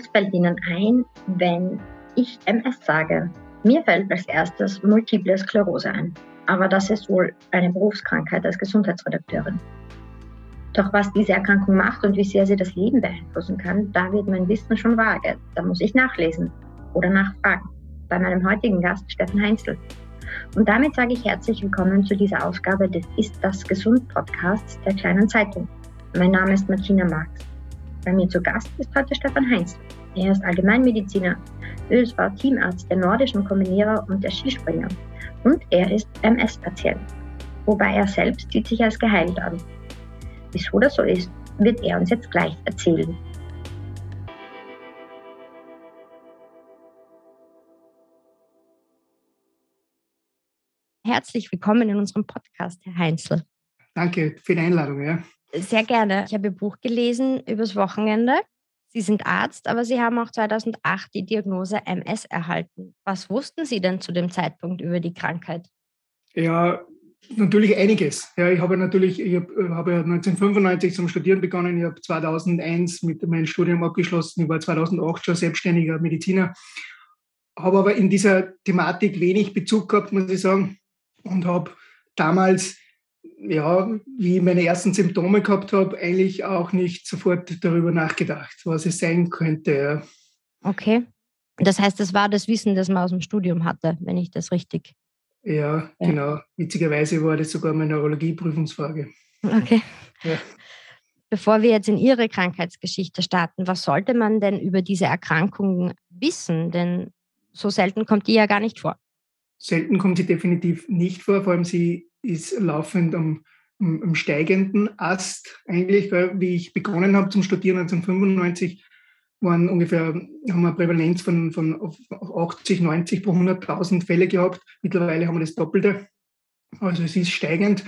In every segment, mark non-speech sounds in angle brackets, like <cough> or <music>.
Was fällt Ihnen ein, wenn ich MS sage? Mir fällt als erstes Multiple Sklerose ein. Aber das ist wohl eine Berufskrankheit als Gesundheitsredakteurin. Doch was diese Erkrankung macht und wie sehr sie das Leben beeinflussen kann, da wird mein Wissen schon vage. Da muss ich nachlesen oder nachfragen. Bei meinem heutigen Gast Steffen Heinzel. Und damit sage ich herzlich willkommen zu dieser Ausgabe des Ist das Gesund Podcasts der kleinen Zeitung. Mein Name ist Martina Marx. Bei mir zu Gast ist heute Stefan Heinz. Er ist Allgemeinmediziner, ÖSV-Teamarzt der nordischen Kombinierer und der Skispringer. Und er ist MS-Patient. Wobei er selbst sieht sich als geheilt an. Wieso das so ist, wird er uns jetzt gleich erzählen. Herzlich willkommen in unserem Podcast, Herr Heinzel. Danke für die Einladung. Ja. Sehr gerne. Ich habe Ihr Buch gelesen übers Wochenende. Sie sind Arzt, aber Sie haben auch 2008 die Diagnose MS erhalten. Was wussten Sie denn zu dem Zeitpunkt über die Krankheit? Ja, natürlich einiges. Ja, ich habe natürlich, ich habe, äh, habe 1995 zum Studieren begonnen. Ich habe 2001 mit meinem Studium abgeschlossen. Ich war 2008 schon selbstständiger Mediziner. Habe aber in dieser Thematik wenig Bezug gehabt, muss ich sagen. Und habe damals ja, wie ich meine ersten Symptome gehabt habe, eigentlich auch nicht sofort darüber nachgedacht, was es sein könnte. Ja. Okay. Das heißt, das war das Wissen, das man aus dem Studium hatte, wenn ich das richtig. Ja, ja. genau. Witzigerweise war das sogar meine Neurologie-Prüfungsfrage. Okay. Ja. Bevor wir jetzt in Ihre Krankheitsgeschichte starten, was sollte man denn über diese Erkrankung wissen? Denn so selten kommt die ja gar nicht vor. Selten kommt sie definitiv nicht vor, vor allem sie ist laufend am, am, am steigenden Ast eigentlich. Weil, wie ich begonnen habe zum Studieren 1995, waren ungefähr, haben wir eine Prävalenz von, von 80, 90 pro 100.000 Fälle gehabt. Mittlerweile haben wir das Doppelte. Also es ist steigend.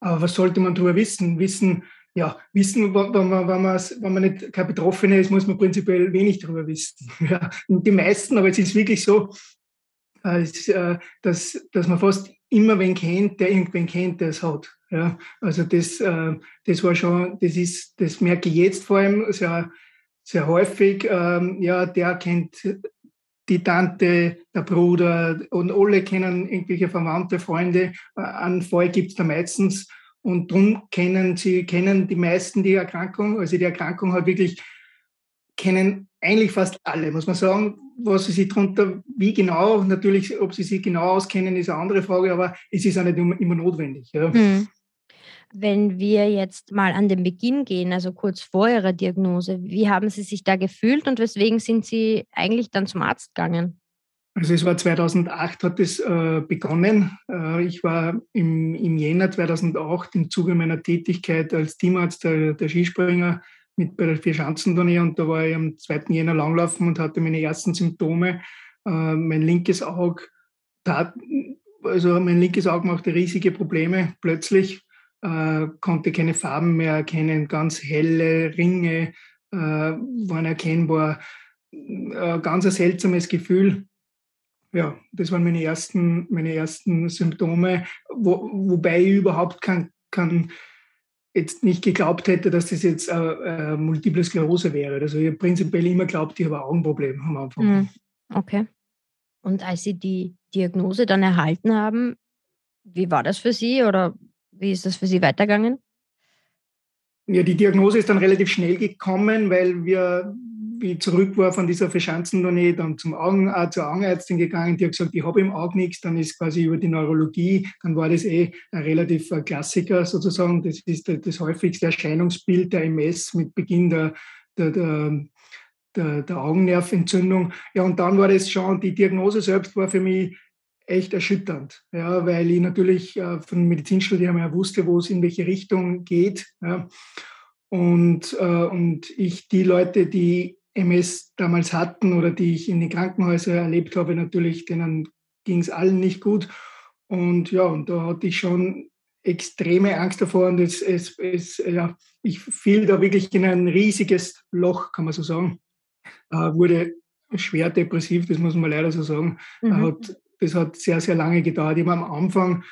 Aber was sollte man darüber wissen? Wissen, ja, wissen, wenn man, wenn man, wenn man nicht kein Betroffener ist, muss man prinzipiell wenig darüber wissen. <laughs> Ja, die meisten, aber es ist wirklich so, äh, dass, dass man fast immer wen kennt, der irgendwen kennt, der es hat. Ja, also das, äh, das war schon, das ist, das merke ich jetzt vor allem sehr, sehr häufig. Ähm, ja, der kennt die Tante, der Bruder und alle kennen irgendwelche Verwandte, Freunde. Äh, einen Fall gibt es da meistens. Und darum kennen sie, kennen die meisten die Erkrankung. Also die Erkrankung hat wirklich, kennen eigentlich fast alle, muss man sagen. Was sie sich darunter, wie genau, natürlich, ob sie sich genau auskennen, ist eine andere Frage, aber es ist auch nicht immer notwendig. Ja. Hm. Wenn wir jetzt mal an den Beginn gehen, also kurz vor Ihrer Diagnose, wie haben Sie sich da gefühlt und weswegen sind Sie eigentlich dann zum Arzt gegangen? Also es war 2008 hat es äh, begonnen. Äh, ich war im, im Jänner 2008 im Zuge meiner Tätigkeit als Teamarzt der, der Skispringer mit bei der Vierschanzentournee und da war ich am 2. Jänner langlaufen und hatte meine ersten Symptome. Äh, mein linkes Auge tat, also mein linkes Auge machte riesige Probleme plötzlich, äh, konnte keine Farben mehr erkennen, ganz helle Ringe äh, waren erkennbar. Äh, ganz ein seltsames Gefühl. Ja, das waren meine ersten, meine ersten Symptome, wo, wobei ich überhaupt kein, kein jetzt nicht geglaubt hätte, dass das jetzt äh, äh, Multiple Sklerose wäre. Also ich habe prinzipiell immer geglaubt, ich habe ein Augenproblem am Anfang. Mhm. Okay. Und als Sie die Diagnose dann erhalten haben, wie war das für Sie oder wie ist das für Sie weitergegangen? Ja, die Diagnose ist dann relativ schnell gekommen, weil wir wie ich zurück war von dieser Verschanzentournee, dann zum Augen, äh, zur Augenärztin gegangen, die hat gesagt, ich habe im Auge nichts, dann ist quasi über die Neurologie, dann war das eh ein relativ äh, Klassiker sozusagen, das ist das häufigste Erscheinungsbild der MS mit Beginn der, der, der, der, der Augennerventzündung. Ja, und dann war das schon, die Diagnose selbst war für mich echt erschütternd, ja, weil ich natürlich äh, von Medizinstudium her wusste, wo es in welche Richtung geht. Ja. Und, äh, und ich die Leute, die MS damals hatten oder die ich in den Krankenhäusern erlebt habe, natürlich, denen ging es allen nicht gut. Und ja, und da hatte ich schon extreme Angst davor und es, es, es, ja, ich fiel da wirklich in ein riesiges Loch, kann man so sagen. Äh, wurde schwer depressiv, das muss man leider so sagen. Mhm. Hat, das hat sehr, sehr lange gedauert. Ich war am Anfang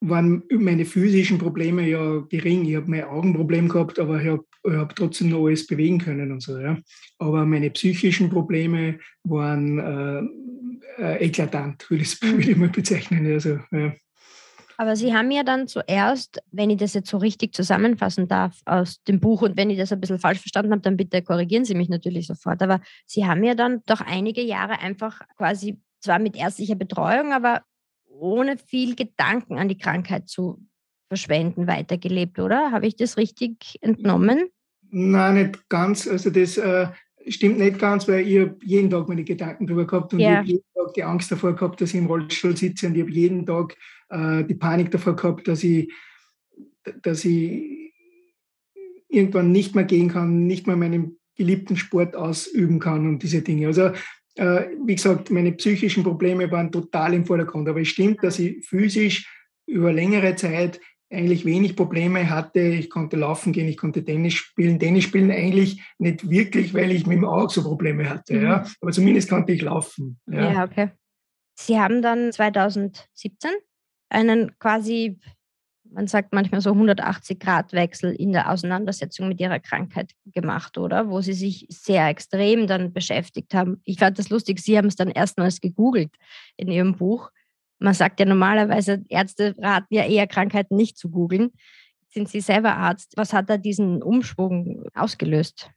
waren meine physischen Probleme ja gering. Ich habe mein Augenproblem gehabt, aber ich habe habe trotzdem noch alles bewegen können und so. Ja. Aber meine psychischen Probleme waren äh, äh, eklatant, würde ich, <laughs> würd ich mal bezeichnen. Also, ja. Aber Sie haben ja dann zuerst, wenn ich das jetzt so richtig zusammenfassen darf aus dem Buch und wenn ich das ein bisschen falsch verstanden habe, dann bitte korrigieren Sie mich natürlich sofort. Aber Sie haben ja dann doch einige Jahre einfach quasi zwar mit ärztlicher Betreuung, aber ohne viel Gedanken an die Krankheit zu verschwenden weitergelebt, oder? Habe ich das richtig entnommen? Nein, nicht ganz. Also das äh, stimmt nicht ganz, weil ich habe jeden Tag meine Gedanken darüber gehabt und ja. ich habe jeden Tag die Angst davor gehabt, dass ich im Rollstuhl sitze und ich habe jeden Tag äh, die Panik davor gehabt, dass ich, dass ich irgendwann nicht mehr gehen kann, nicht mehr meinen geliebten Sport ausüben kann und diese Dinge. Also äh, wie gesagt, meine psychischen Probleme waren total im Vordergrund. Aber es stimmt, dass ich physisch über längere Zeit eigentlich wenig Probleme hatte. Ich konnte laufen gehen, ich konnte Tennis spielen. Tennis spielen eigentlich nicht wirklich, weil ich mit dem Auge so Probleme hatte. Mhm. Ja. Aber zumindest konnte ich laufen. Ja. ja, okay. Sie haben dann 2017 einen quasi man sagt manchmal so 180-Grad-Wechsel in der Auseinandersetzung mit ihrer Krankheit gemacht, oder? Wo sie sich sehr extrem dann beschäftigt haben. Ich fand das lustig, Sie haben es dann erstmals gegoogelt in Ihrem Buch. Man sagt ja normalerweise, Ärzte raten ja eher Krankheiten nicht zu googeln. Sind Sie selber Arzt? Was hat da diesen Umschwung ausgelöst?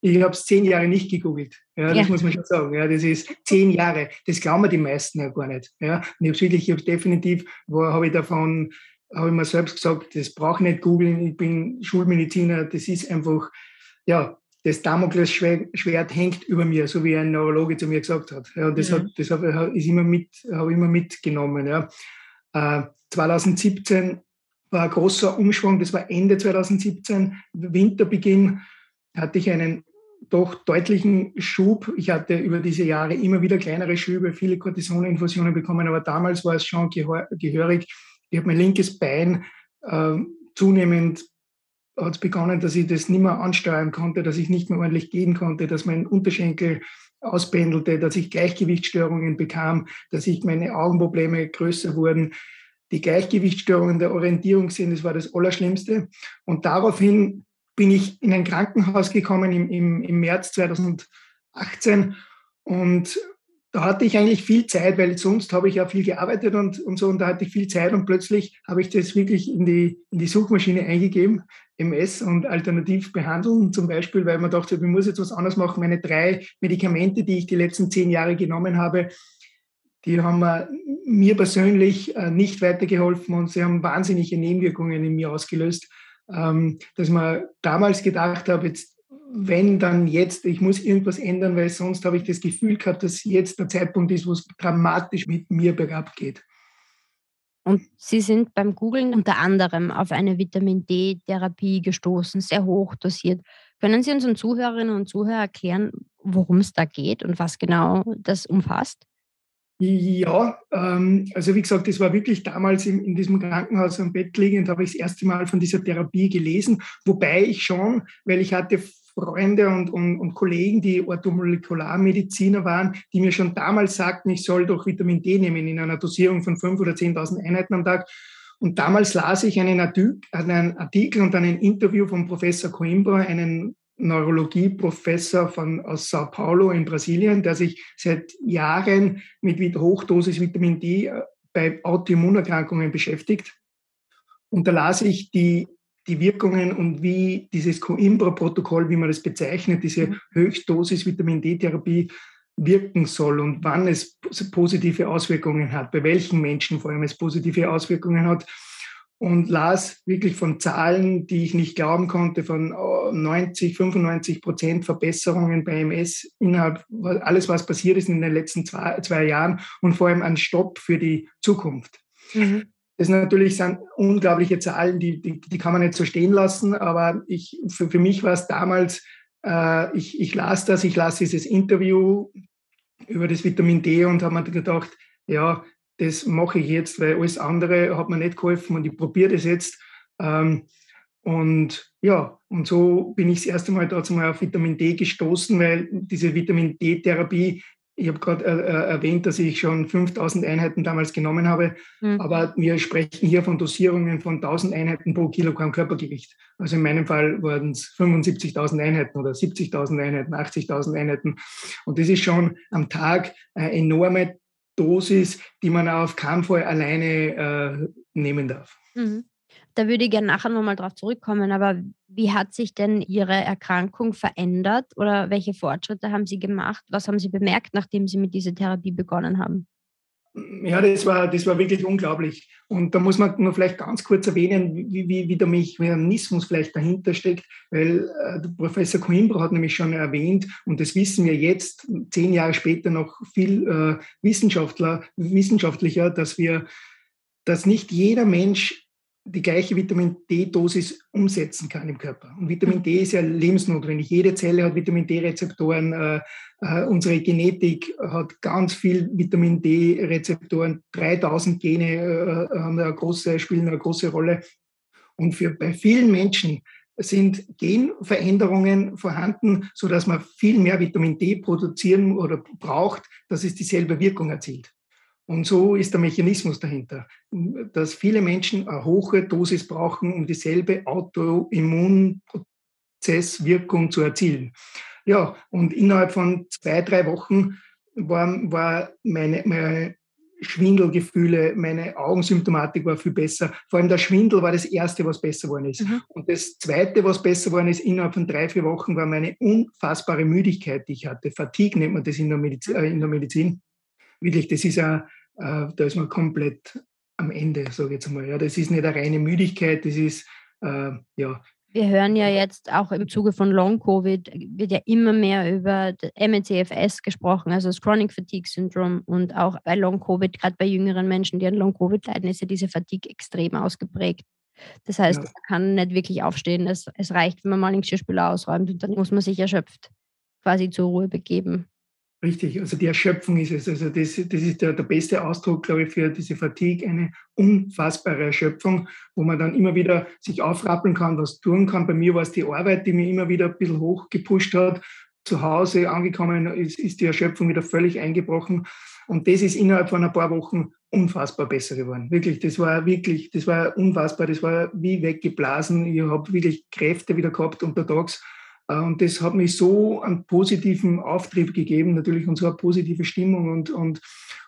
Ich habe es zehn Jahre nicht gegoogelt. Ja, das ja. muss man schon sagen. Ja, das ist zehn Jahre. Das glauben die meisten ja gar nicht. Ja, und ich habe wirklich, ich habe definitiv, wo habe ich davon habe ich mir selbst gesagt, das brauche ich nicht googeln, ich bin Schulmediziner, das ist einfach, ja, das Damoklesschwert hängt über mir, so wie ein Neurologe zu mir gesagt hat. Ja, und das, mhm. hat, das habe ich immer, mit, ich immer mitgenommen. Ja. Äh, 2017 war ein großer Umschwung, das war Ende 2017, Winterbeginn, hatte ich einen doch deutlichen Schub. Ich hatte über diese Jahre immer wieder kleinere Schübe, viele Cortisoninfusionen bekommen, aber damals war es schon gehörig ich habe mein linkes Bein äh, zunehmend hat es begonnen, dass ich das nicht mehr ansteuern konnte, dass ich nicht mehr ordentlich gehen konnte, dass mein Unterschenkel auspendelte, dass ich Gleichgewichtsstörungen bekam, dass ich meine Augenprobleme größer wurden. Die Gleichgewichtsstörungen der Orientierung sind, das war das Allerschlimmste. Und daraufhin bin ich in ein Krankenhaus gekommen im, im, im März 2018 und da hatte ich eigentlich viel Zeit, weil sonst habe ich ja viel gearbeitet und, und so, und da hatte ich viel Zeit und plötzlich habe ich das wirklich in die, in die Suchmaschine eingegeben, MS und alternativ behandeln zum Beispiel, weil man dachte, ich muss jetzt was anderes machen. Meine drei Medikamente, die ich die letzten zehn Jahre genommen habe, die haben mir persönlich äh, nicht weitergeholfen und sie haben wahnsinnige Nebenwirkungen in mir ausgelöst, ähm, dass man damals gedacht habe, jetzt wenn dann jetzt, ich muss irgendwas ändern, weil sonst habe ich das Gefühl gehabt, dass jetzt der Zeitpunkt ist, wo es dramatisch mit mir bergab geht. Und Sie sind beim Googlen unter anderem auf eine Vitamin D-Therapie gestoßen, sehr hoch dosiert. Können Sie unseren Zuhörerinnen und Zuhörern erklären, worum es da geht und was genau das umfasst? Ja, ähm, also wie gesagt, das war wirklich damals in, in diesem Krankenhaus am Bett liegend, habe ich das erste Mal von dieser Therapie gelesen, wobei ich schon, weil ich hatte Freunde und, und, und Kollegen, die Orthomolekularmediziner waren, die mir schon damals sagten, ich soll doch Vitamin D nehmen in einer Dosierung von 5.000 oder 10.000 Einheiten am Tag. Und damals las ich einen Artikel und ein Interview von Professor Coimbra, einen Neurologieprofessor aus Sao Paulo in Brasilien, der sich seit Jahren mit Hochdosis Vitamin D äh, bei Autoimmunerkrankungen beschäftigt. Und da las ich die die Wirkungen und wie dieses Coimbra-Protokoll, wie man das bezeichnet, diese mhm. Höchstdosis Vitamin D-Therapie wirken soll und wann es positive Auswirkungen hat, bei welchen Menschen vor allem es positive Auswirkungen hat. Und las wirklich von Zahlen, die ich nicht glauben konnte, von 90, 95 Prozent Verbesserungen bei MS innerhalb, alles was passiert ist in den letzten zwei, zwei Jahren und vor allem ein Stopp für die Zukunft. Mhm. Das natürlich sind unglaubliche Zahlen, die, die, die kann man nicht so stehen lassen, aber ich, für, für mich war es damals, äh, ich, ich las das, ich las dieses Interview über das Vitamin D und habe mir gedacht, ja, das mache ich jetzt, weil alles andere hat mir nicht geholfen und ich probiere das jetzt. Ähm, und ja, und so bin ich das erste Mal dazu mal auf Vitamin D gestoßen, weil diese Vitamin D-Therapie ich habe gerade äh, äh, erwähnt, dass ich schon 5000 Einheiten damals genommen habe, mhm. aber wir sprechen hier von Dosierungen von 1000 Einheiten pro Kilogramm Körpergewicht. Also in meinem Fall waren es 75.000 Einheiten oder 70.000 Einheiten, 80.000 Einheiten. Und das ist schon am Tag eine enorme Dosis, die man auf keinen Fall alleine äh, nehmen darf. Mhm. Da würde ich gerne nachher nochmal drauf zurückkommen, aber wie hat sich denn Ihre Erkrankung verändert oder welche Fortschritte haben Sie gemacht? Was haben Sie bemerkt, nachdem Sie mit dieser Therapie begonnen haben? Ja, das war, das war wirklich unglaublich. Und da muss man nur vielleicht ganz kurz erwähnen, wie, wie, wie der Mechanismus vielleicht dahinter steckt, weil äh, Professor Coimbra hat nämlich schon erwähnt, und das wissen wir jetzt, zehn Jahre später noch viel äh, Wissenschaftler, wissenschaftlicher, dass wir, dass nicht jeder Mensch die gleiche Vitamin D-Dosis umsetzen kann im Körper. Und Vitamin D ist ja lebensnotwendig. Jede Zelle hat Vitamin D-Rezeptoren. Äh, äh, unsere Genetik hat ganz viel Vitamin D-Rezeptoren. 3000 Gene äh, haben eine große, spielen eine große Rolle. Und für, bei vielen Menschen sind Genveränderungen vorhanden, so dass man viel mehr Vitamin D produzieren oder braucht, dass es dieselbe Wirkung erzielt. Und so ist der Mechanismus dahinter, dass viele Menschen eine hohe Dosis brauchen, um dieselbe Autoimmunprozesswirkung zu erzielen. Ja, und innerhalb von zwei, drei Wochen war, war meine, meine Schwindelgefühle, meine Augensymptomatik war viel besser. Vor allem der Schwindel war das Erste, was besser geworden ist. Mhm. Und das Zweite, was besser geworden ist, innerhalb von drei, vier Wochen, war meine unfassbare Müdigkeit, die ich hatte. Fatigue nennt man das in der Medizin. Äh, in der Medizin. Wirklich, das ist ein, äh, da ist man komplett am Ende, sage ich jetzt mal. Ja, das ist nicht eine reine Müdigkeit, das ist, äh, ja. Wir hören ja jetzt auch im Zuge von Long-Covid, wird ja immer mehr über MECFS gesprochen, also das Chronic Fatigue Syndrome. Und auch bei Long-Covid, gerade bei jüngeren Menschen, die an Long-Covid leiden, ist ja diese Fatigue extrem ausgeprägt. Das heißt, ja. man kann nicht wirklich aufstehen. Es, es reicht, wenn man mal den Geschirrspüler ausräumt und dann muss man sich erschöpft quasi zur Ruhe begeben. Richtig, also die Erschöpfung ist es. Also das, das ist der, der beste Ausdruck, glaube ich, für diese Fatigue, eine unfassbare Erschöpfung, wo man dann immer wieder sich aufrappeln kann, was tun kann. Bei mir war es die Arbeit, die mich immer wieder ein bisschen hochgepusht hat. Zu Hause angekommen ist, ist die Erschöpfung wieder völlig eingebrochen. Und das ist innerhalb von ein paar Wochen unfassbar besser geworden. Wirklich, das war wirklich, das war unfassbar, das war wie weggeblasen. Ich habe wirklich Kräfte wieder gehabt untertags und das hat mich so einen positiven Auftrieb gegeben, natürlich und so eine positive Stimmung und, und,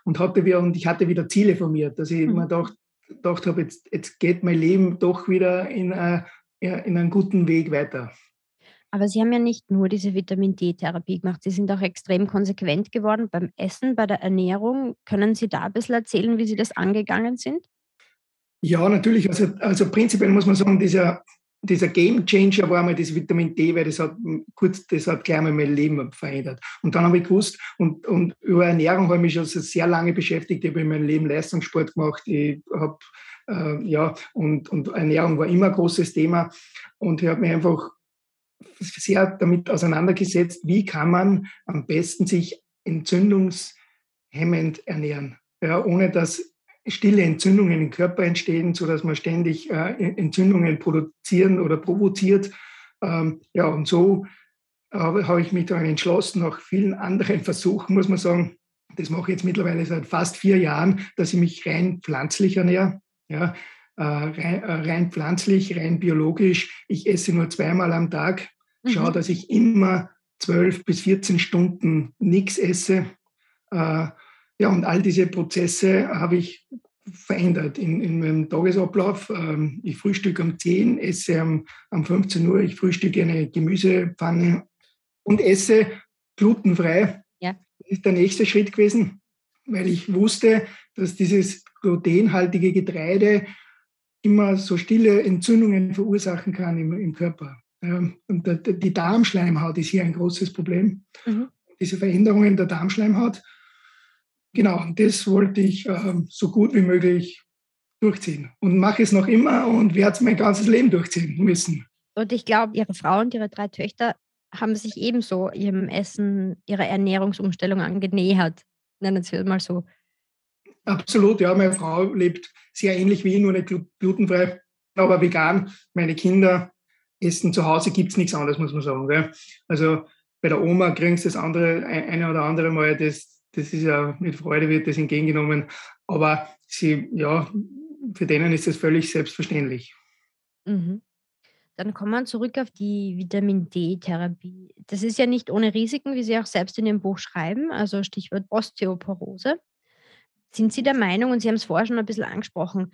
und, hatte wieder, und ich hatte wieder Ziele formiert, dass ich mhm. mir gedacht, gedacht habe, jetzt, jetzt geht mein Leben doch wieder in, uh, in einen guten Weg weiter. Aber Sie haben ja nicht nur diese Vitamin D-Therapie gemacht, Sie sind auch extrem konsequent geworden beim Essen, bei der Ernährung. Können Sie da ein bisschen erzählen, wie Sie das angegangen sind? Ja, natürlich. Also, also prinzipiell muss man sagen, dieser, dieser Game Changer war mal das Vitamin D, weil das hat kurz, das hat gleich mal mein Leben verändert. Und dann habe ich gewusst, und, und über Ernährung habe ich mich schon sehr lange beschäftigt. Ich habe in meinem Leben Leistungssport gemacht. Ich habe, äh, ja, und, und Ernährung war immer ein großes Thema. Und ich habe mich einfach sehr damit auseinandergesetzt, wie kann man am besten sich entzündungshemmend ernähren. Ja, ohne dass stille Entzündungen im Körper entstehen, so dass man ständig äh, Entzündungen produzieren oder provoziert. Ähm, ja, und so äh, habe ich mich dann entschlossen, nach vielen anderen Versuchen, muss man sagen, das mache ich jetzt mittlerweile seit fast vier Jahren, dass ich mich rein pflanzlich ernähre. Ja, äh, rein, äh, rein, pflanzlich, rein biologisch. Ich esse nur zweimal am Tag. Schaue, mhm. dass ich immer zwölf bis 14 Stunden nichts esse. Ja, und all diese Prozesse habe ich verändert in, in meinem Tagesablauf. Ähm, ich frühstücke um 10, esse um, um 15 Uhr, ich frühstücke eine Gemüsepfanne und esse glutenfrei. Ja. Das ist der nächste Schritt gewesen, weil ich wusste, dass dieses glutenhaltige Getreide immer so stille Entzündungen verursachen kann im, im Körper. Und die Darmschleimhaut ist hier ein großes Problem. Mhm. Diese Veränderungen der Darmschleimhaut Genau, und das wollte ich äh, so gut wie möglich durchziehen und mache es noch immer und werde es mein ganzes Leben durchziehen müssen. Und ich glaube, Ihre Frau und Ihre drei Töchter haben sich ebenso ihrem Essen, ihrer Ernährungsumstellung angenähert. Nennen Sie es mal so. Absolut, ja. Meine Frau lebt sehr ähnlich wie ich, nur nicht glutenfrei, aber vegan. Meine Kinder essen zu Hause, gibt es nichts anderes, muss man sagen. Gell? Also bei der Oma kriegen sie das andere, eine oder andere Mal das, das ist ja mit Freude wird das entgegengenommen. Aber sie, ja, für denen ist das völlig selbstverständlich. Mhm. Dann kommen wir zurück auf die Vitamin D-Therapie. Das ist ja nicht ohne Risiken, wie Sie auch selbst in Ihrem Buch schreiben, also Stichwort Osteoporose. Sind Sie der Meinung, und Sie haben es vorher schon ein bisschen angesprochen,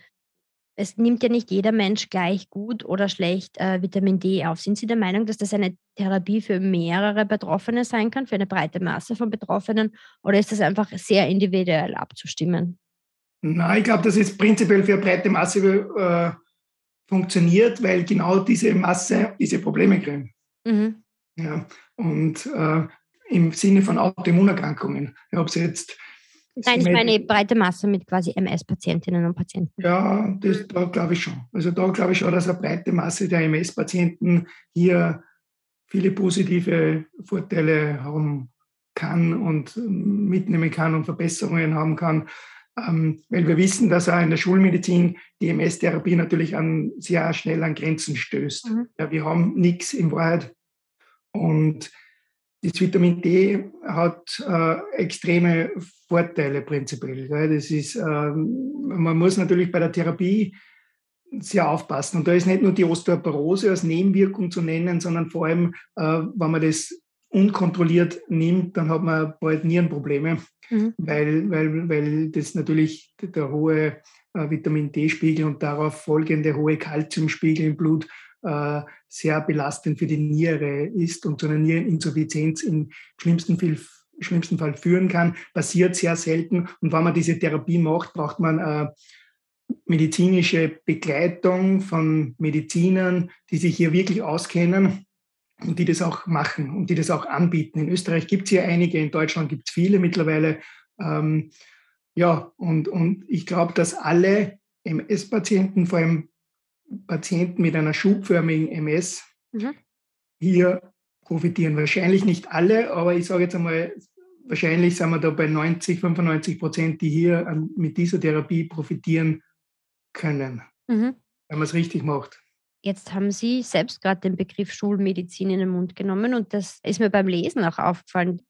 es nimmt ja nicht jeder Mensch gleich gut oder schlecht äh, Vitamin D auf. Sind Sie der Meinung, dass das eine Therapie für mehrere Betroffene sein kann, für eine breite Masse von Betroffenen? Oder ist das einfach sehr individuell abzustimmen? Nein, ich glaube, das ist prinzipiell für eine breite Masse äh, funktioniert, weil genau diese Masse diese Probleme kriegen. Mhm. Ja, und äh, im Sinne von Autoimmunerkrankungen. Ob sie jetzt Nein, ich meine breite Masse mit quasi MS-Patientinnen und Patienten. Ja, das, da glaube ich schon. Also da glaube ich schon, dass eine breite Masse der MS-Patienten hier viele positive Vorteile haben kann und mitnehmen kann und Verbesserungen haben kann. Ähm, weil wir wissen, dass auch in der Schulmedizin die MS-Therapie natürlich an, sehr schnell an Grenzen stößt. Mhm. Ja, wir haben nichts in Wahrheit. Und das Vitamin D hat äh, extreme Vorteile prinzipiell. Gell? Das ist, ähm, man muss natürlich bei der Therapie sehr aufpassen. Und da ist nicht nur die Osteoporose als Nebenwirkung zu nennen, sondern vor allem, äh, wenn man das unkontrolliert nimmt, dann hat man bald Nierenprobleme, mhm. weil, weil, weil das natürlich der hohe äh, Vitamin D-Spiegel und darauf folgende hohe Kalziumspiegel im Blut äh, sehr belastend für die Niere ist und zu einer Niereninsuffizienz im schlimmsten Fall, schlimmsten Fall führen kann, passiert sehr selten. Und wenn man diese Therapie macht, braucht man äh, medizinische Begleitung von Medizinern, die sich hier wirklich auskennen und die das auch machen und die das auch anbieten. In Österreich gibt es hier einige, in Deutschland gibt es viele mittlerweile. Ähm, ja, und, und ich glaube, dass alle MS-Patienten, vor allem Patienten mit einer schubförmigen MS, mhm. hier profitieren. Wahrscheinlich nicht alle, aber ich sage jetzt einmal, wahrscheinlich sind wir da bei 90, 95 Prozent, die hier mit dieser Therapie profitieren können, mhm. wenn man es richtig macht. Jetzt haben Sie selbst gerade den Begriff Schulmedizin in den Mund genommen und das ist mir beim Lesen auch aufgefallen.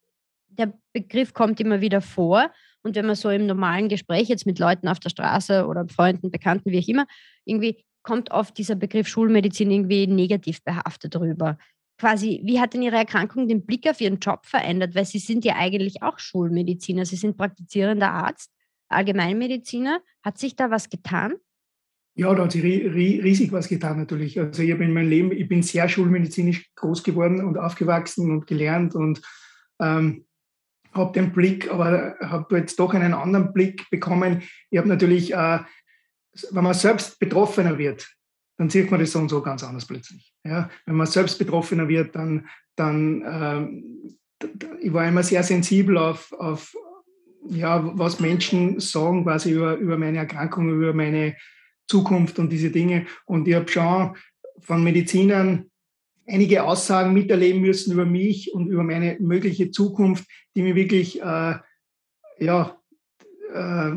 Der Begriff kommt immer wieder vor und wenn man so im normalen Gespräch jetzt mit Leuten auf der Straße oder Freunden, Bekannten, wie auch immer, irgendwie kommt oft dieser Begriff Schulmedizin irgendwie negativ behaftet rüber. Quasi, wie hat denn Ihre Erkrankung den Blick auf Ihren Job verändert? Weil Sie sind ja eigentlich auch Schulmediziner. Sie sind praktizierender Arzt, Allgemeinmediziner. Hat sich da was getan? Ja, da hat sich riesig was getan natürlich. Also ich habe in meinem Leben, ich bin sehr schulmedizinisch groß geworden und aufgewachsen und gelernt und ähm, habe den Blick, aber habe jetzt doch einen anderen Blick bekommen. Ich habe natürlich, äh, wenn man selbst Betroffener wird, dann sieht man das so und so ganz anders plötzlich. Ja? Wenn man selbst Betroffener wird, dann, dann ähm, ich war immer sehr sensibel auf, auf ja, was Menschen sagen quasi über, über meine Erkrankung, über meine Zukunft und diese Dinge. Und ich habe schon von Medizinern einige Aussagen miterleben müssen über mich und über meine mögliche Zukunft, die mir wirklich, äh, ja, äh,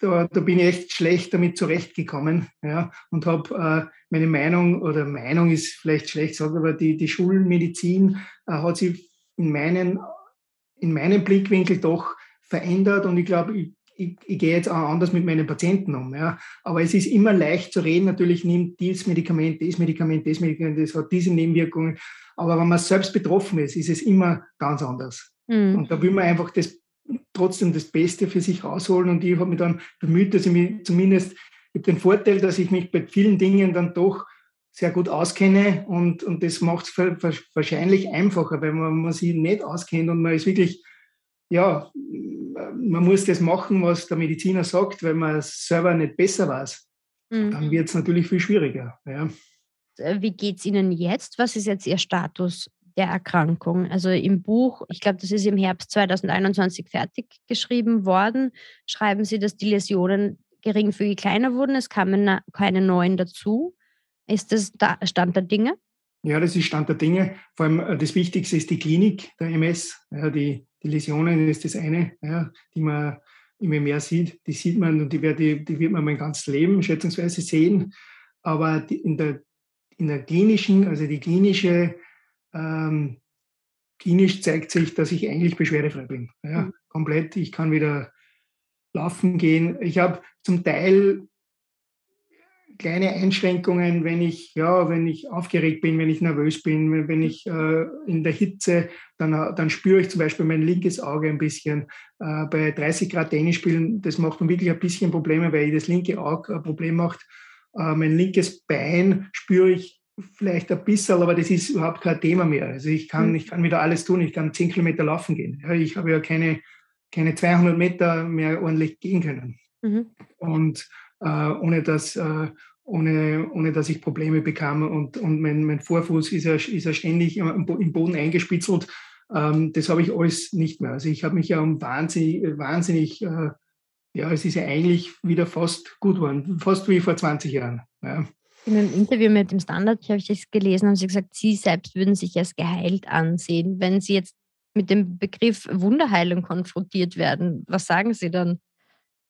da, da bin ich echt schlecht damit zurechtgekommen ja, und habe äh, meine Meinung, oder Meinung ist vielleicht schlecht gesagt, aber die, die Schulmedizin äh, hat sich in meinen, in meinem Blickwinkel doch verändert und ich glaube, ich ich, ich gehe jetzt auch anders mit meinen Patienten um. Ja. Aber es ist immer leicht zu reden, natürlich nimmt dieses Medikament, dieses Medikament, das Medikament, das hat diese Nebenwirkungen. Aber wenn man selbst betroffen ist, ist es immer ganz anders. Mhm. Und da will man einfach das, trotzdem das Beste für sich rausholen. Und ich habe mich dann bemüht, dass ich mich zumindest, ich habe den Vorteil, dass ich mich bei vielen Dingen dann doch sehr gut auskenne und, und das macht es wahrscheinlich einfacher, weil man, man sich nicht auskennt und man ist wirklich ja, man muss das machen, was der Mediziner sagt, weil man selber nicht besser weiß. Mhm. Dann wird es natürlich viel schwieriger. Ja. Wie geht es Ihnen jetzt? Was ist jetzt Ihr Status der Erkrankung? Also im Buch, ich glaube, das ist im Herbst 2021 fertig geschrieben worden, schreiben Sie, dass die Läsionen geringfügig kleiner wurden, es kamen keine neuen dazu. Ist das der Stand der Dinge? Ja, das ist Stand der Dinge. Vor allem äh, das Wichtigste ist die Klinik der MS. Ja, die, die Läsionen ist das eine, ja, die man immer mehr sieht. Die sieht man und die, wird, die, die wird man mein ganzes Leben schätzungsweise sehen. Aber die, in, der, in der klinischen, also die klinische ähm, klinisch zeigt sich, dass ich eigentlich beschwerdefrei bin. Ja, mhm. Komplett. Ich kann wieder laufen gehen. Ich habe zum Teil kleine Einschränkungen, wenn ich, ja, wenn ich aufgeregt bin, wenn ich nervös bin, wenn ich äh, in der Hitze, dann, dann spüre ich zum Beispiel mein linkes Auge ein bisschen. Äh, bei 30 Grad Tennis spielen, das macht mir wirklich ein bisschen Probleme, weil das linke Auge ein Problem macht. Äh, mein linkes Bein spüre ich vielleicht ein bisschen, aber das ist überhaupt kein Thema mehr. Also ich kann, mhm. ich kann wieder alles tun. Ich kann 10 Kilometer laufen gehen. Ich habe ja keine, keine 200 Meter mehr ordentlich gehen können. Mhm. Und äh, ohne dass äh, ohne, ohne dass ich Probleme bekam und, und mein, mein Vorfuß ist ja, ist ja ständig im Boden eingespitzelt. Ähm, das habe ich alles nicht mehr. Also ich habe mich ja um wahnsinnig, wahnsinnig äh, ja, es ist ja eigentlich wieder fast gut geworden, fast wie vor 20 Jahren. Ja. In einem Interview mit dem Standard, habe ich das gelesen, haben Sie gesagt, Sie selbst würden sich als geheilt ansehen. Wenn Sie jetzt mit dem Begriff Wunderheilung konfrontiert werden, was sagen Sie dann?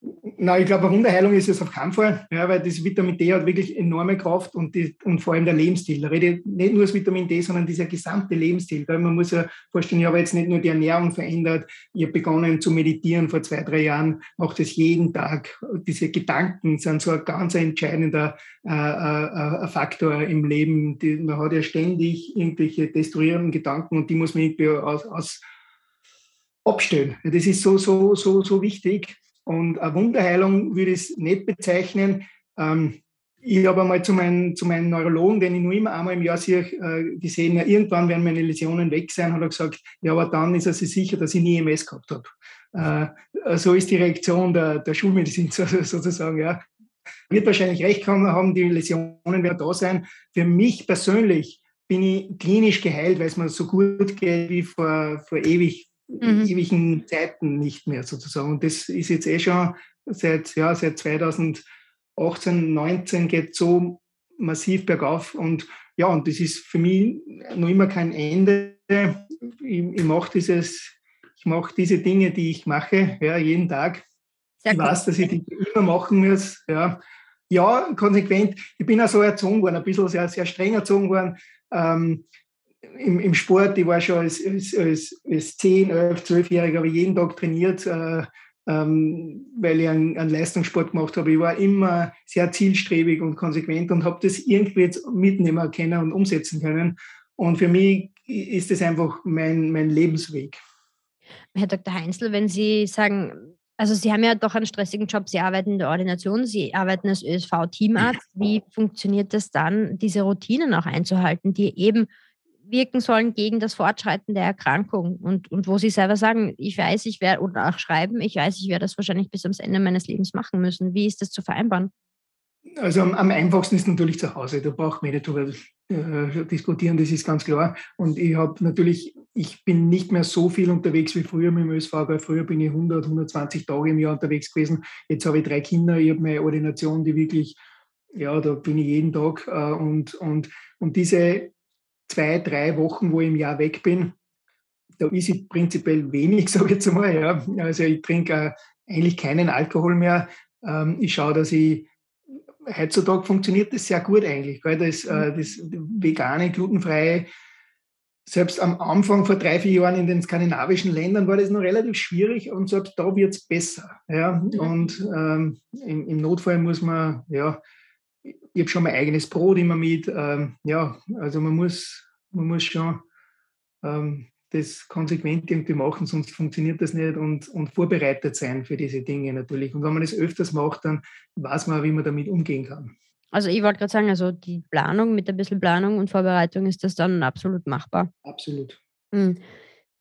Na, ich glaube, Wunderheilung ist es auf keinen Fall, ja, weil das Vitamin D hat wirklich enorme Kraft und, die, und vor allem der Lebensstil. Da rede ich nicht nur das Vitamin D, sondern dieser gesamte Lebensstil. Weil man muss ja vorstellen, ich habe jetzt nicht nur die Ernährung verändert, ich habe begonnen zu meditieren vor zwei, drei Jahren, mache das jeden Tag. Diese Gedanken sind so ein ganz entscheidender äh, äh, äh, Faktor im Leben. Die, man hat ja ständig irgendwelche destruierenden Gedanken und die muss man irgendwie aus, aus abstellen. Das ist so, so, so, so wichtig. Und eine Wunderheilung würde ich es nicht bezeichnen. Ähm, ich habe einmal zu meinem, zu meinem Neurologen, den ich nur immer einmal im Jahr sehe, äh, gesehen, ja, irgendwann werden meine Läsionen weg sein, hat er gesagt, ja, aber dann ist er sich sicher, dass ich nie MS gehabt habe. Äh, so ist die Reaktion der, der Schulmedizin <laughs> sozusagen, ja. Wird wahrscheinlich recht haben, die Läsionen werden da sein. Für mich persönlich bin ich klinisch geheilt, weil es mir so gut geht wie vor, vor ewig mhm. ewigen Zeiten nicht mehr sozusagen. Und das ist jetzt eh schon seit, ja, seit 2018, 19 geht so massiv bergauf. Und ja, und das ist für mich noch immer kein Ende. Ich, ich mache dieses, ich mache diese Dinge, die ich mache, ja, jeden Tag. Sehr ich weiß, dass ich die immer machen muss. Ja. ja, konsequent. Ich bin auch so erzogen worden, ein bisschen sehr, sehr streng erzogen worden. Ähm, im, im Sport, ich war schon als, als, als, als 10, 11, 12-Jähriger, habe jeden Tag trainiert, äh, ähm, weil ich einen, einen, Leistungssport gemacht habe. Ich war immer sehr zielstrebig und konsequent und habe das irgendwie jetzt mitnehmen können und umsetzen können. Und für mich ist das einfach mein, mein Lebensweg. Herr Dr. Heinzel, wenn Sie sagen, also Sie haben ja doch einen stressigen Job, Sie arbeiten in der Ordination, Sie arbeiten als ÖSV-Teamarzt. Wie funktioniert das dann, diese Routinen auch einzuhalten, die eben wirken sollen gegen das Fortschreiten der Erkrankung und, und wo sie selber sagen, ich weiß, ich werde, oder auch schreiben, ich weiß, ich werde das wahrscheinlich bis ans Ende meines Lebens machen müssen. Wie ist das zu vereinbaren? Also am, am einfachsten ist natürlich zu Hause. Da braucht man nicht darüber äh, diskutieren, das ist ganz klar. Und ich habe natürlich, ich bin nicht mehr so viel unterwegs wie früher mit dem ÖSV, weil früher bin ich 100, 120 Tage im Jahr unterwegs gewesen. Jetzt habe ich drei Kinder, ich habe meine Ordination, die wirklich, ja, da bin ich jeden Tag. Äh, und, und, und diese zwei, drei Wochen, wo ich im Jahr weg bin, da ist ich prinzipiell wenig, <laughs> sage ich jetzt einmal. Ja. Also ich trinke äh, eigentlich keinen Alkohol mehr. Ähm, ich schaue, dass ich heutzutage funktioniert das sehr gut eigentlich. Gell? Das, äh, mhm. das vegane, glutenfreie, selbst am Anfang vor drei, vier Jahren in den skandinavischen Ländern war das noch relativ schwierig und selbst da wird es besser. Ja? Und ähm, im, im, Notfall muss man, ja, ich habe schon mein eigenes Brot immer mit. Ähm, ja, also man muss, man muss schon ähm, das konsequent irgendwie machen, sonst funktioniert das nicht und, und vorbereitet sein für diese Dinge natürlich. Und wenn man das öfters macht, dann weiß man, wie man damit umgehen kann. Also ich wollte gerade sagen, also die Planung, mit ein bisschen Planung und Vorbereitung ist das dann absolut machbar. Absolut. Hm.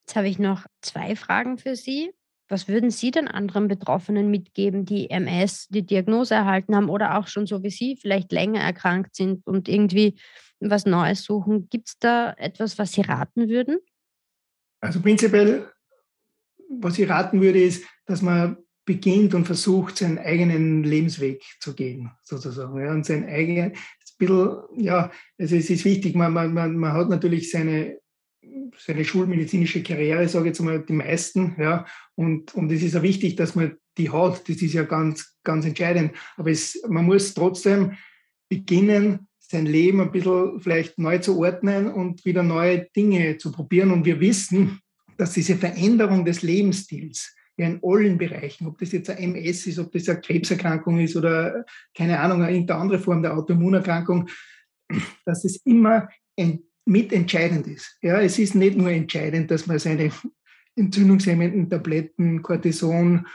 Jetzt habe ich noch zwei Fragen für Sie. Was würden Sie denn anderen Betroffenen mitgeben, die MS, die Diagnose erhalten haben oder auch schon so wie Sie vielleicht länger erkrankt sind und irgendwie was Neues suchen? Gibt es da etwas, was Sie raten würden? Also prinzipiell, was ich raten würde, ist, dass man beginnt und versucht, seinen eigenen Lebensweg zu gehen, sozusagen. Ja, und sein eigenes, bisschen, ja, also es ist wichtig, man, man, man hat natürlich seine seine schulmedizinische Karriere, sage ich jetzt mal, die meisten, ja, und, und es ist ja wichtig, dass man die hat, das ist ja ganz, ganz entscheidend, aber es, man muss trotzdem beginnen, sein Leben ein bisschen vielleicht neu zu ordnen und wieder neue Dinge zu probieren. Und wir wissen, dass diese Veränderung des Lebensstils ja in allen Bereichen, ob das jetzt ein MS ist, ob das eine Krebserkrankung ist oder keine Ahnung, eine irgendeine andere Form der Autoimmunerkrankung, dass es immer mitentscheidend ist. Ja, es ist nicht nur entscheidend, dass man seine entzündungshemmenden Tabletten, Cortison,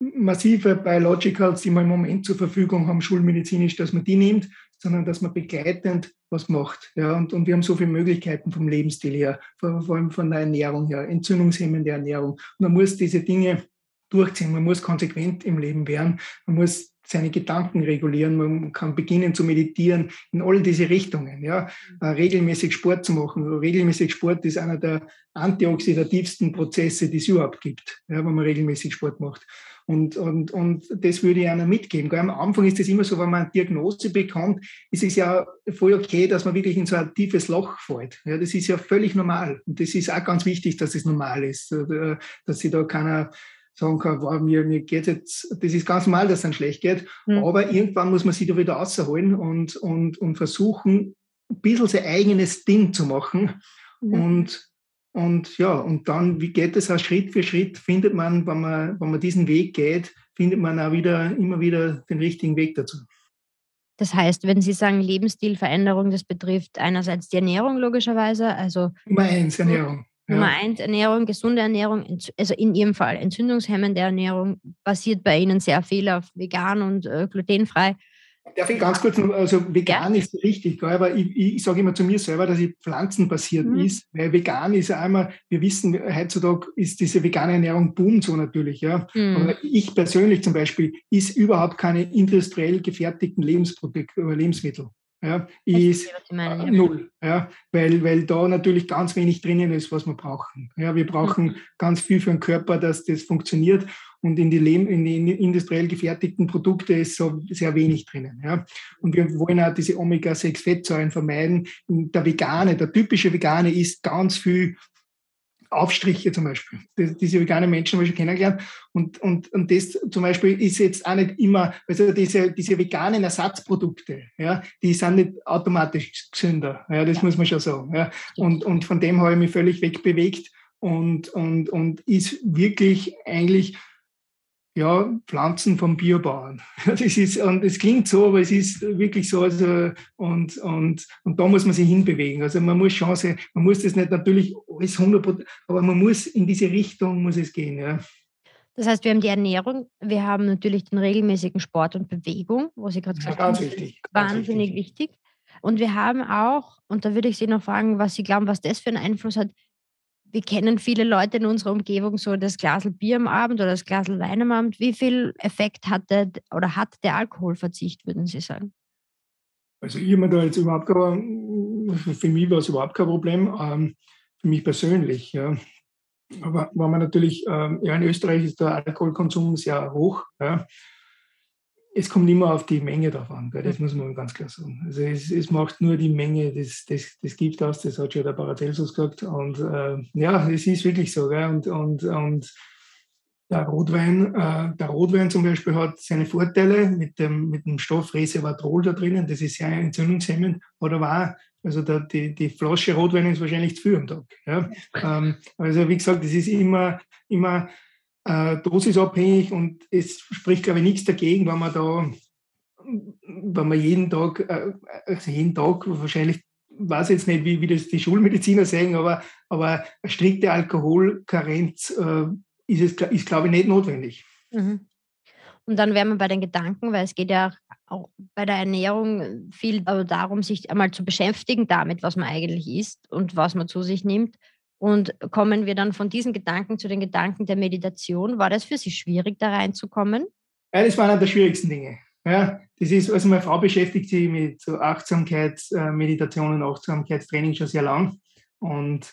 massive Biologicals, die wir im Moment zur Verfügung haben, schulmedizinisch, dass man die nimmt, sondern dass man begleitend was macht. Ja, und, und wir haben so viele Möglichkeiten vom Lebensstil her, vor, vor allem von der Ernährung her, entzündungshemmende Ernährung. Man muss diese Dinge durchziehen, man muss konsequent im Leben werden, man muss seine Gedanken regulieren, man kann beginnen zu meditieren in all diese Richtungen. Ja. Äh, regelmäßig Sport zu machen. Regelmäßig Sport ist einer der antioxidativsten Prozesse, die es überhaupt gibt, ja, wenn man regelmäßig Sport macht. Und, und, und das würde ich einer mitgeben. Am Anfang ist es immer so, wenn man eine Diagnose bekommt, ist es ja voll okay, dass man wirklich in so ein tiefes Loch fällt. Ja, das ist ja völlig normal. Und das ist auch ganz wichtig, dass es normal ist, äh, dass sich da keiner sagen kann, wow, mir, mir geht jetzt, das ist ganz normal, dass es dann schlecht geht. Mhm. Aber irgendwann muss man sich da wieder rausholen und, und, und versuchen, ein bisschen sein eigenes Ding zu machen. Mhm. Und, und ja, und dann, wie geht es auch Schritt für Schritt, findet man, wenn man, wenn man diesen Weg geht, findet man auch wieder, immer wieder den richtigen Weg dazu. Das heißt, wenn Sie sagen Lebensstilveränderung, das betrifft einerseits die Ernährung logischerweise, also Nummer eins Ernährung. Nummer eins, Ernährung, gesunde Ernährung, also in Ihrem Fall entzündungshemmende Ernährung, basiert bei Ihnen sehr viel auf vegan und äh, glutenfrei. Darf ich ganz kurz, also vegan ja. ist richtig, aber ich, ich, sage immer zu mir selber, dass ich pflanzenbasiert mhm. ist, weil vegan ist ja einmal, wir wissen, heutzutage ist diese vegane Ernährung boom so natürlich, ja. Mhm. Aber ich persönlich zum Beispiel ist überhaupt keine industriell gefertigten Lebensprodukte, Lebensmittel ja, ist meine, ja. null, ja, weil, weil da natürlich ganz wenig drinnen ist, was wir brauchen. Ja, wir brauchen mhm. ganz viel für den Körper, dass das funktioniert und in die, Lehm, in die industriell gefertigten Produkte ist so sehr wenig drinnen. Ja. Und wir wollen auch diese Omega-6-Fettsäuren vermeiden. Der Vegane, der typische Vegane isst ganz viel Aufstriche zum Beispiel. Das, diese veganen Menschen habe ich schon kennengelernt. Und, und, und das zum Beispiel ist jetzt auch nicht immer, also diese, diese veganen Ersatzprodukte, ja, die sind nicht automatisch gesünder. Ja, das ja. muss man schon sagen. Ja. Und, und von dem habe ich mich völlig wegbewegt und, und, und ist wirklich eigentlich ja, Pflanzen vom Biobauern. <laughs> Das ist, und es klingt so, aber es ist wirklich so, also, und, und, und da muss man sich hinbewegen. Also man muss Chance, man muss das nicht natürlich alles 100 aber man muss in diese Richtung muss es gehen, ja. Das heißt, wir haben die Ernährung, wir haben natürlich den regelmäßigen Sport und Bewegung, wo Sie gerade gesagt ja, ganz haben, wichtig, wahnsinnig wichtig. wichtig. Und wir haben auch, und da würde ich Sie noch fragen, was Sie glauben, was das für einen Einfluss hat, wir kennen viele Leute in unserer Umgebung so das Glas Bier am Abend oder das Glas Wein am Abend. Wie viel Effekt hatte oder hat der Alkoholverzicht, würden Sie sagen? Also ich habe da jetzt überhaupt kein, für mich war es überhaupt kein Problem, ähm, für mich persönlich. Ja. Aber wenn man natürlich, ähm, ja in Österreich ist der Alkoholkonsum sehr hoch. Ja es kommt immer auf die Menge drauf an, gell? das muss man ganz klar sagen. Also es, es macht nur die Menge das, das, das Gift aus, das hat schon der Paracelsus gesagt. Und äh, ja, es ist wirklich so. Gell? Und, und, und der Rotwein, äh, der Rotwein zum Beispiel hat seine Vorteile mit dem, mit dem Stoff Resveratrol da drinnen, das ist sehr entzündungshemmend, aber auch, also der, die, die Flasche Rotwein ist wahrscheinlich zu viel am Tag. Ja? Ähm, also wie gesagt, das ist immer, immer äh, dosisabhängig und es spricht, glaube ich, nichts dagegen, wenn man da, wenn man jeden Tag, äh, also jeden Tag wahrscheinlich, weiß jetzt nicht, wie, wie das die Schulmediziner sagen, aber, aber eine strikte Alkoholkarenz äh, ist, es, ist, glaube ich, nicht notwendig. Mhm. Und dann wären wir bei den Gedanken, weil es geht ja auch bei der Ernährung viel darum, sich einmal zu beschäftigen damit, was man eigentlich isst und was man zu sich nimmt. Und kommen wir dann von diesen Gedanken zu den Gedanken der Meditation. War das für Sie schwierig, da reinzukommen? Ja, das war einer der schwierigsten Dinge. Ja, das ist, also meine Frau beschäftigt sich mit so Achtsamkeitsmeditation und Achtsamkeitstraining schon sehr lang und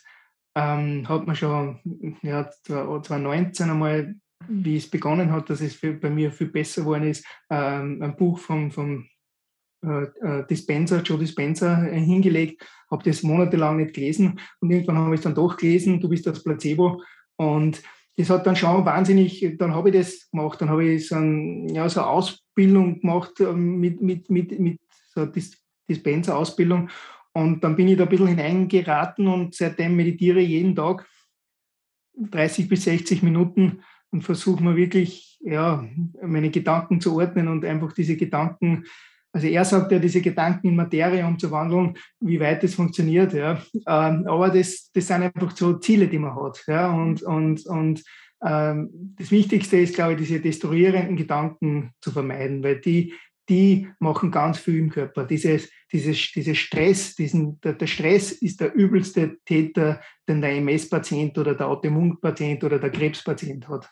ähm, hat man schon ja, 2019 einmal, wie es begonnen hat, dass es für, bei mir viel besser geworden ist, ähm, ein Buch vom, vom äh, äh, Dispenser, Joe Dispenser, äh, hingelegt, habe das monatelang nicht gelesen und irgendwann habe ich es dann doch gelesen, du bist das Placebo und das hat dann schon wahnsinnig, dann habe ich das gemacht, dann habe ich so, ein, ja, so eine Ausbildung gemacht mit, mit, mit, mit so Dis Dispenser-Ausbildung. Und dann bin ich da ein bisschen hineingeraten und seitdem meditiere ich jeden Tag 30 bis 60 Minuten und versuche mir wirklich, ja, meine Gedanken zu ordnen und einfach diese Gedanken, also er sagt ja, diese Gedanken in Materie umzuwandeln, wie weit das funktioniert, ja. Ähm, aber das, das sind einfach so Ziele, die man hat, ja. Und, und, und ähm, das Wichtigste ist, glaube ich, diese destruierenden Gedanken zu vermeiden, weil die, die machen ganz viel im Körper. Dieses, dieses, dieses Stress, diesen, der, der Stress ist der übelste Täter, den der MS-Patient oder der Autoimmunpatient oder der Krebspatient hat.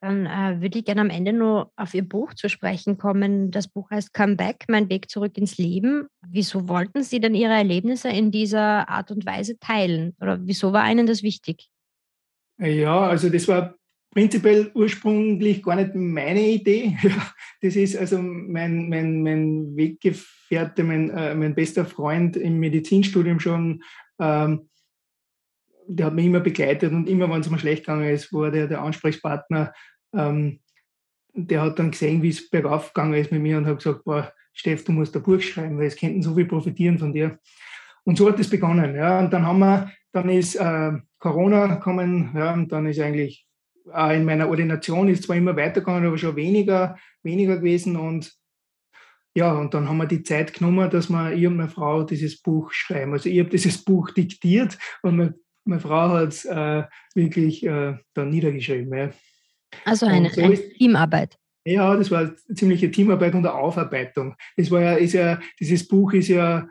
Dann äh, würde ich gerne am Ende nur auf Ihr Buch zu sprechen kommen. Das Buch heißt Come Back, mein Weg zurück ins Leben. Wieso wollten Sie denn Ihre Erlebnisse in dieser Art und Weise teilen? Oder wieso war Ihnen das wichtig? Ja, also das war prinzipiell ursprünglich gar nicht meine Idee. <laughs> Das ist also mein, mein, mein Weggefährte, mein, äh, mein bester Freund im Medizinstudium schon, ähm, der hat mich immer begleitet und immer, wenn es mir schlecht gegangen ist, war der der Ansprechpartner. Ähm, der hat dann gesehen, wie es bergauf gegangen ist mit mir und hat gesagt, boah, Steff, du musst ein Buch schreiben, weil es könnten so viel profitieren von dir. Und so hat es begonnen. Ja. Und dann haben wir, dann ist äh, Corona gekommen, ja, und dann ist eigentlich äh, in meiner Ordination ist zwar immer weitergegangen, aber schon weniger, weniger gewesen. Und ja, und dann haben wir die Zeit genommen, dass wir, ich und meine Frau dieses Buch schreiben. Also ich habe dieses Buch diktiert und meine, meine Frau hat es äh, wirklich äh, dann niedergeschrieben. Ja. Also eine, so eine ist, Teamarbeit. Ja, das war ziemliche Teamarbeit und eine Aufarbeitung. Das war ja, ist ja, dieses Buch ist ja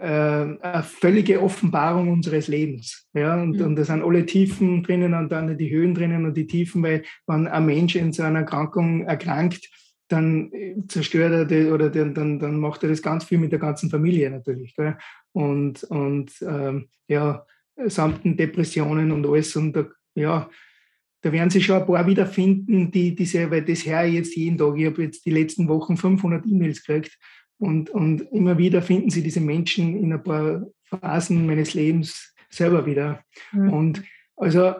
äh, eine völlige Offenbarung unseres Lebens. Ja? Und, mhm. und da sind alle Tiefen drinnen und dann die Höhen drinnen und die Tiefen, weil wenn ein Mensch in so einer Erkrankung erkrankt, dann zerstört er das, oder dann, dann, dann macht er das ganz viel mit der ganzen Familie natürlich. Gell? Und, und ähm, ja, samt Depressionen und alles. Und ja, da werden sich schon ein paar wiederfinden, die diese, weil das her jetzt jeden Tag, ich habe jetzt die letzten Wochen 500 E-Mails gekriegt und, und immer wieder finden sie diese Menschen in ein paar Phasen meines Lebens selber wieder. Mhm. Und also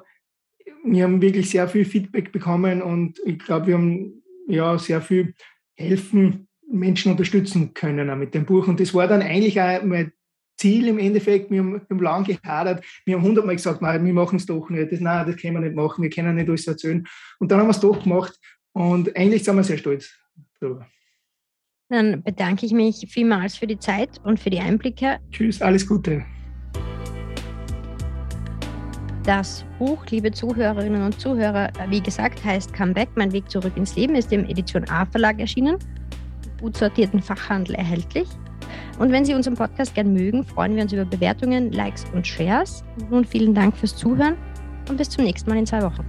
wir haben wirklich sehr viel Feedback bekommen und ich glaube, wir haben ja sehr viel helfen, Menschen unterstützen können auch mit dem Buch. Und das war dann eigentlich auch mein Ziel im Endeffekt. Wir haben, wir haben lange gehadert. Wir haben hundertmal gesagt, nein, wir machen es doch nicht. Das, nein, das können wir nicht machen. Wir können nicht alles erzählen. Und dann haben wir es doch gemacht. Und eigentlich sind wir sehr stolz darüber. Dann bedanke ich mich vielmals für die Zeit und für die Einblicke. Tschüss, alles Gute. Das Buch, liebe Zuhörerinnen und Zuhörer, wie gesagt, heißt Comeback, mein Weg zurück ins Leben, ist im Edition A Verlag erschienen, gut sortierten Fachhandel erhältlich. Und wenn Sie unseren Podcast gern mögen, freuen wir uns über Bewertungen, Likes und Shares. Nun vielen Dank fürs Zuhören und bis zum nächsten Mal in zwei Wochen.